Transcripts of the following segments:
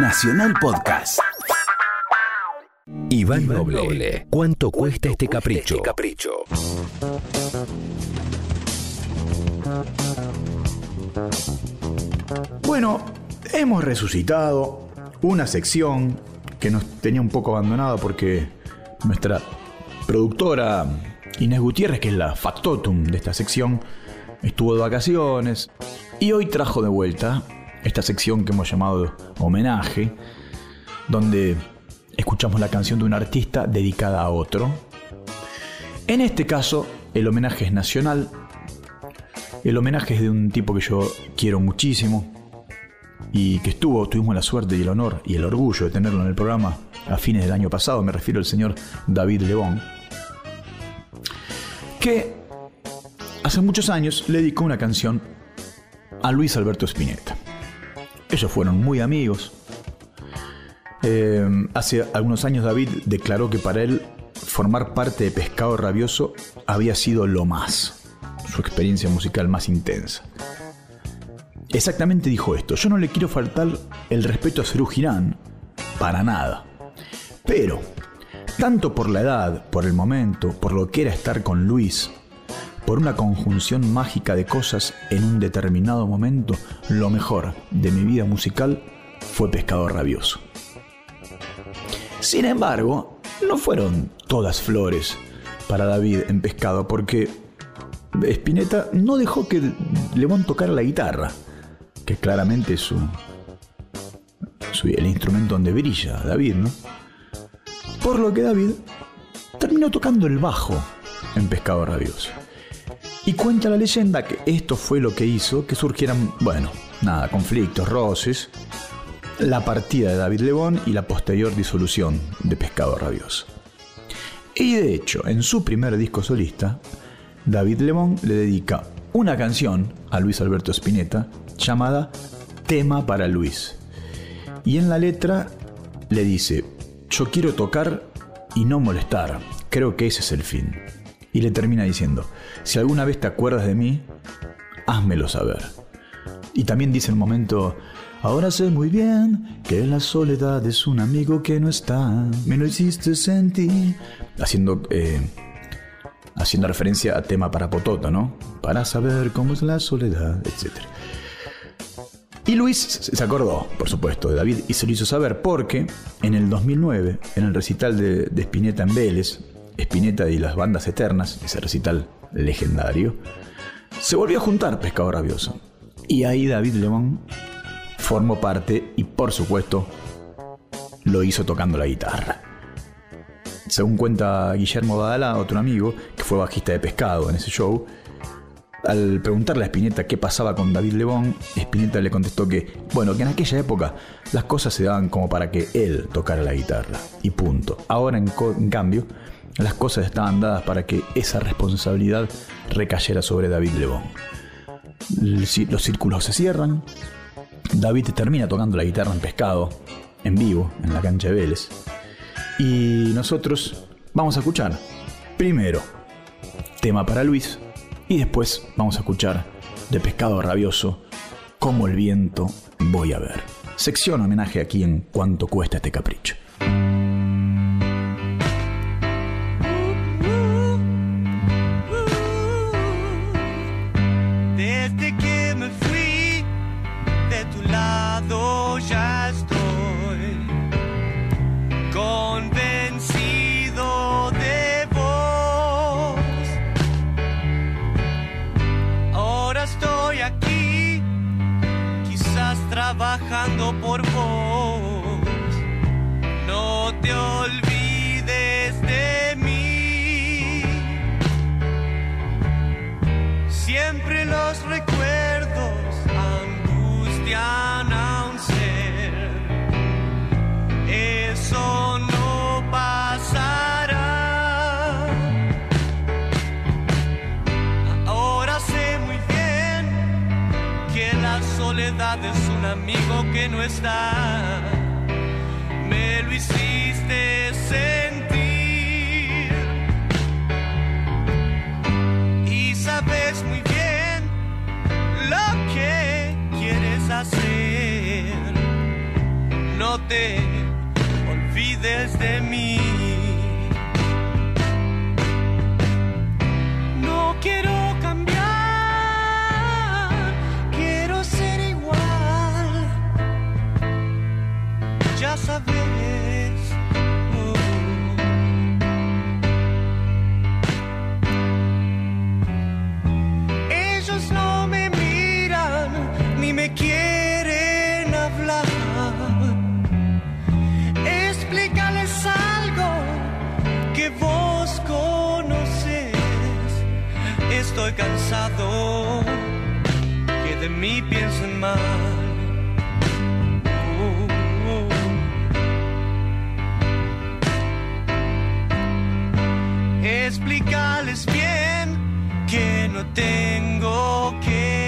Nacional Podcast. Iván Noble, ¿cuánto cuesta este capricho? capricho? Bueno, hemos resucitado una sección que nos tenía un poco abandonada porque nuestra productora Inés Gutiérrez, que es la factotum de esta sección, estuvo de vacaciones y hoy trajo de vuelta esta sección que hemos llamado homenaje, donde escuchamos la canción de un artista dedicada a otro. En este caso, el homenaje es nacional. El homenaje es de un tipo que yo quiero muchísimo y que estuvo, tuvimos la suerte y el honor y el orgullo de tenerlo en el programa a fines del año pasado. Me refiero al señor David Lebón, que hace muchos años le dedicó una canción a Luis Alberto Spinetta. Ellos fueron muy amigos. Eh, hace algunos años David declaró que para él formar parte de Pescado Rabioso había sido lo más, su experiencia musical más intensa. Exactamente dijo esto, yo no le quiero faltar el respeto a Serú Girán, para nada. Pero, tanto por la edad, por el momento, por lo que era estar con Luis, por una conjunción mágica de cosas en un determinado momento, lo mejor de mi vida musical fue Pescado Rabioso. Sin embargo, no fueron todas flores para David en Pescado, porque Spinetta no dejó que León tocara la guitarra, que claramente es su, su- el instrumento donde brilla David, ¿no? Por lo que David terminó tocando el bajo en Pescado Rabioso. Y cuenta la leyenda que esto fue lo que hizo que surgieran, bueno, nada, conflictos, roces, la partida de David Lebón y la posterior disolución de Pescado Rabioso. Y de hecho, en su primer disco solista, David Lebón le dedica una canción a Luis Alberto Spinetta llamada Tema para Luis. Y en la letra le dice, yo quiero tocar y no molestar, creo que ese es el fin. Y le termina diciendo, si alguna vez te acuerdas de mí, házmelo saber. Y también dice en un momento, ahora sé muy bien que la soledad es un amigo que no está, me lo hiciste sentir. Haciendo, eh, haciendo referencia a tema para Potota, ¿no? Para saber cómo es la soledad, etc. Y Luis se acordó, por supuesto, de David y se lo hizo saber porque en el 2009, en el recital de, de Spinetta en Vélez, Spinetta y las bandas eternas, ese recital legendario, se volvió a juntar Pescado Rabioso. Y ahí David Lemón formó parte y por supuesto lo hizo tocando la guitarra. Según cuenta Guillermo Badalá, otro amigo, que fue bajista de pescado en ese show, al preguntarle a Spinetta qué pasaba con David Lebón, Spinetta le contestó que, bueno, que en aquella época las cosas se daban como para que él tocara la guitarra. Y punto. Ahora, en cambio, las cosas estaban dadas para que esa responsabilidad recayera sobre David Lebón. Los círculos se cierran. David termina tocando la guitarra en pescado, en vivo, en la cancha de Vélez. Y nosotros vamos a escuchar primero tema para Luis y después vamos a escuchar de Pescado Rabioso como el viento voy a ver. Sección homenaje aquí en cuánto cuesta este capricho. Quizás trabajando por vos. Es un amigo que no está. Me lo hiciste sentir. y sabes muy bien lo que quieres hacer. No te olvides de mí. Ya sabes. Ellos no me miran ni me quieren hablar. Explícales algo que vos conoces. Estoy cansado que de mí piensen mal. Explícales bien que no tengo que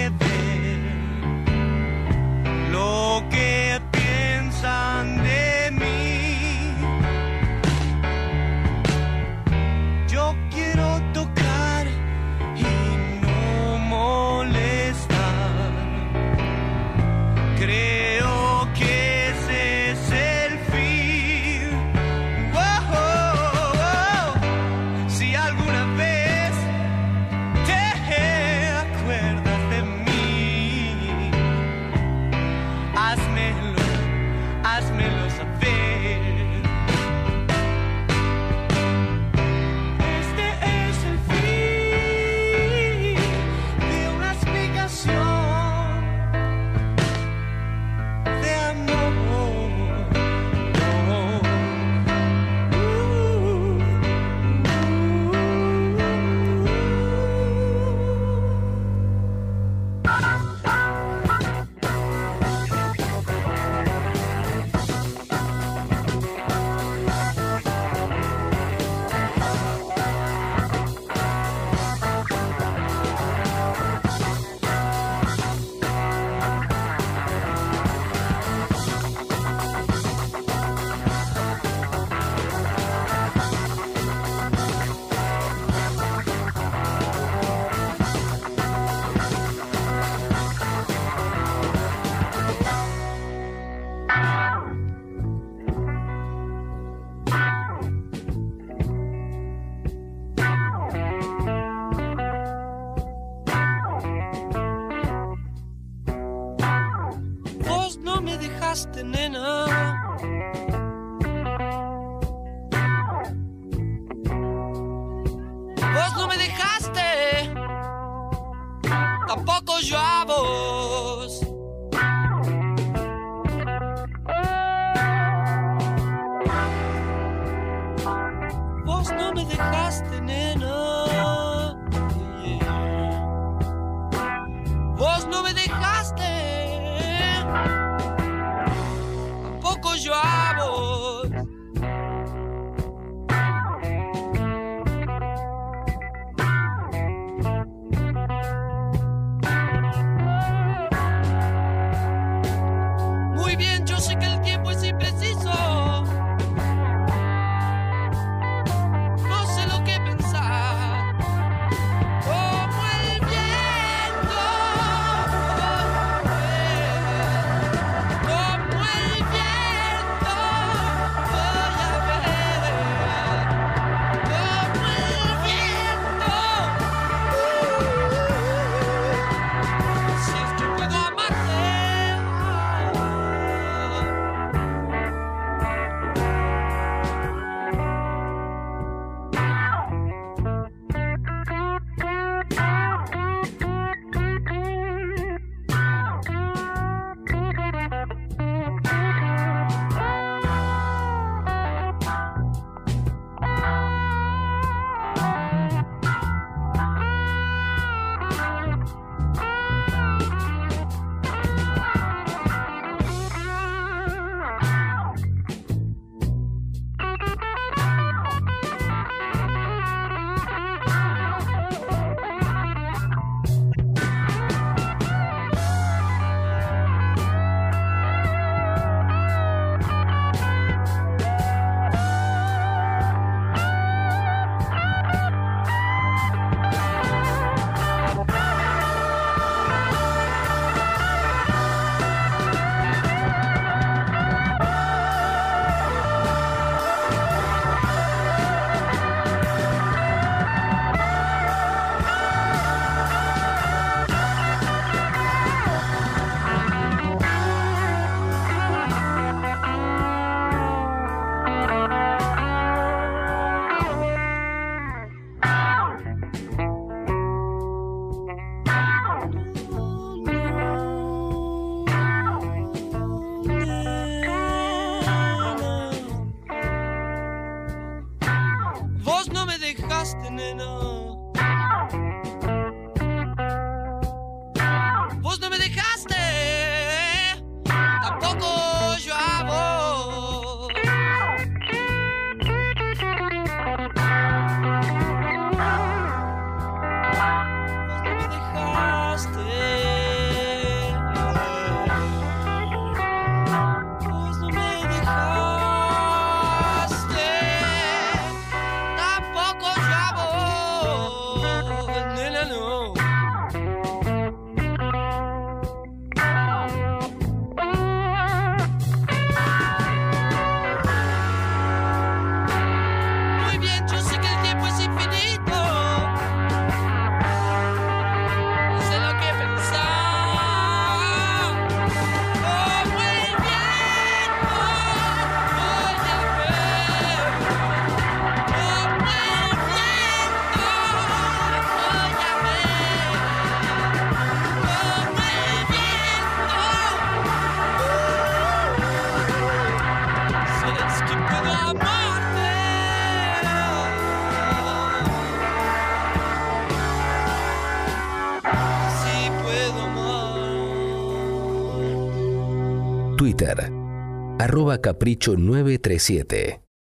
nena. Vos no me dejaste. Tampoco yo a lost in an. Um, Twitter, arroba capricho937.